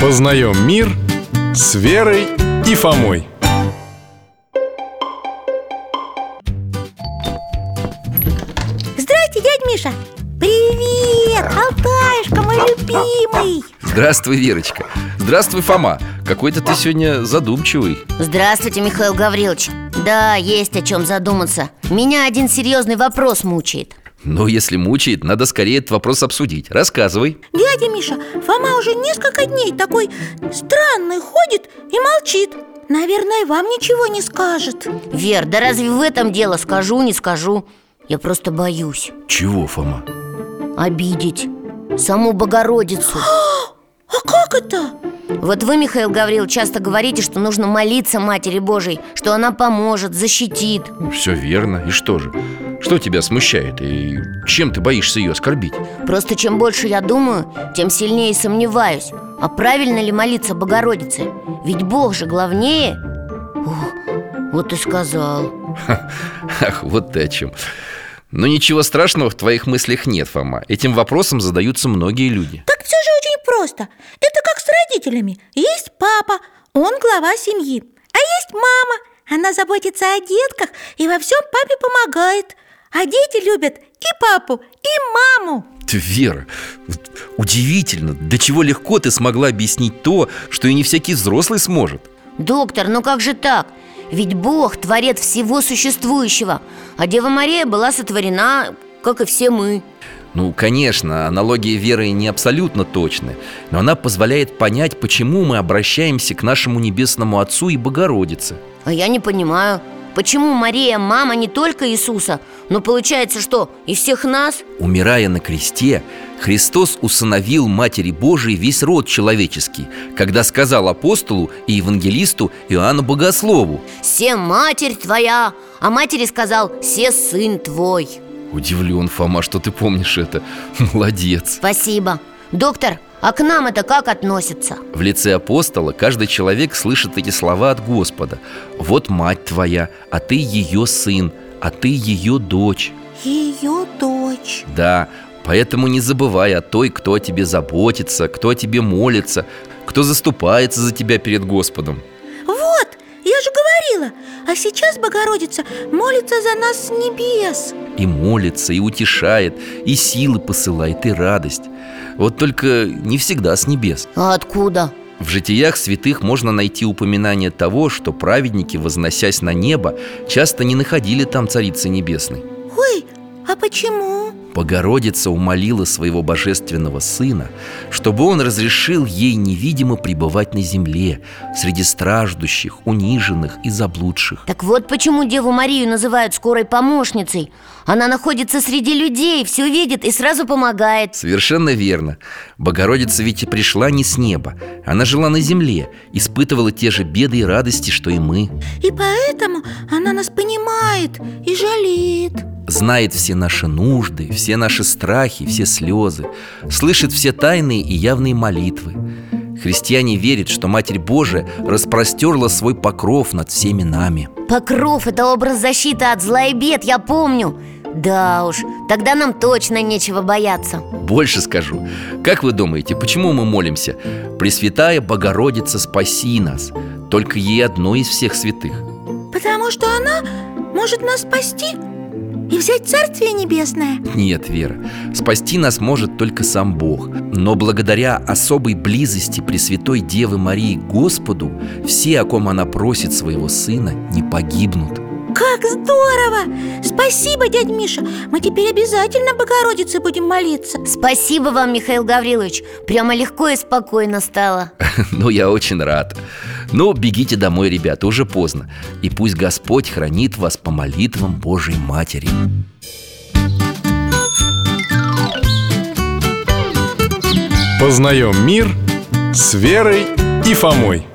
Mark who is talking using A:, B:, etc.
A: Познаем мир с Верой и Фомой.
B: Здрасте, дядь Миша. Привет, Алтаешка мой любимый.
C: Здравствуй, Верочка. Здравствуй, Фома. Какой-то ты сегодня задумчивый.
D: Здравствуйте, Михаил Гаврилович. Да, есть о чем задуматься. Меня один серьезный вопрос мучает
C: Ну, если мучает, надо скорее этот вопрос обсудить. Рассказывай.
B: Дядя Миша, Фома уже несколько дней такой странный ходит и молчит. Наверное, вам ничего не скажет.
D: Вер, да разве в этом дело? Скажу, не скажу. Я просто боюсь.
C: Чего, Фома?
D: обидеть Саму Богородицу
B: А как это?
D: Вот вы, Михаил Гаврилович, часто говорите, что нужно молиться Матери Божией Что она поможет, защитит.
C: Все верно, и что же? Что тебя смущает? И чем ты боишься ее оскорбить?
D: Просто чем больше я думаю, тем сильнее сомневаюсь. А правильно ли молиться Богородице? Ведь Бог же главнее. О, Вот и сказал.
C: Ах, вот ты о чем Но ничего страшного в твоих мыслях нет, Фома. Этим вопросом задаются многие люди
B: Так все же очень просто Это как с родителями. Есть папа, он глава семьи А есть мама. Она заботится о детках и во всем папе помогает. А дети любят и папу, и маму.
C: Вера, удивительно До чего легко ты смогла объяснить то, что и не всякий взрослый сможет.
D: Доктор, ну как же так? Ведь Бог – творец всего существующего. А Дева Мария была сотворена, как и все мы
C: Ну, конечно, аналогия веры не абсолютно точны Но она позволяет понять, почему мы обращаемся к нашему Небесному Отцу и Богородице.
D: А я не понимаю, почему Мария мама не только Иисуса Но получается, что и всех нас?
C: Умирая на кресте, Христос усыновил Матери Божией весь род человеческий Когда сказал апостолу и евангелисту Иоанну Богослову.
D: «Се матерь твоя», а матери сказал «Се сын твой»
C: Удивлен, Фома, что ты помнишь это. Молодец.
D: Спасибо. Доктор, а к нам это как относится?
C: В лице апостола каждый человек слышит эти слова от Господа. Вот мать твоя, а ты ее сын, а ты ее дочь
B: Ее дочь.
C: Да, поэтому не забывай о той, кто о тебе заботится, кто о тебе молится Кто заступается за тебя перед Господом.
B: Вот, я же говорила А сейчас Богородица молится за нас с небес
C: И молится, и утешает, и силы посылает, и радость Вот только не всегда с небес
D: А откуда?
C: В житиях святых можно найти упоминание того, что праведники, возносясь на небо, часто не находили там Царицы Небесной.
B: Ой, а почему?
C: Богородица умолила своего божественного сына, чтобы он разрешил ей невидимо пребывать на земле Среди страждущих, униженных и заблудших.
D: Так вот почему Деву Марию называют скорой помощницей. Она находится среди людей, все видит и сразу помогает.
C: Совершенно верно. Богородица ведь и пришла не с неба. Она жила на земле, испытывала те же беды и радости, что и мы.
B: И поэтому она нас понимает и жалеет
C: Знает все наши нужды, все наши страхи, все слезы Слышит все тайные и явные молитвы. Христиане верят, что Матерь Божия распростерла свой покров над всеми нами.
D: Покров – это образ защиты от зла и бед, я помню. Да уж, тогда нам точно нечего бояться.
C: Больше скажу. Как вы думаете, почему мы молимся? Пресвятая Богородица, спаси нас! Только ей одной из всех святых.
B: Потому что она может нас спасти и взять Царствие Небесное?
C: Нет, Вера, спасти нас может только сам Бог. Но благодаря особой близости Пресвятой Девы Марии к Господу Все, о ком она просит своего сына, не погибнут
B: Как здорово! Спасибо, дядь Миша. Мы теперь обязательно Богородице будем молиться.
D: Спасибо вам, Михаил Гаврилович. Прямо легко и спокойно стало.
C: Ну, я очень рад. Ну, бегите домой, ребята, уже поздно. И пусть Господь хранит вас по молитвам Божьей Матери.
A: Познаем мир с Верой и Фомой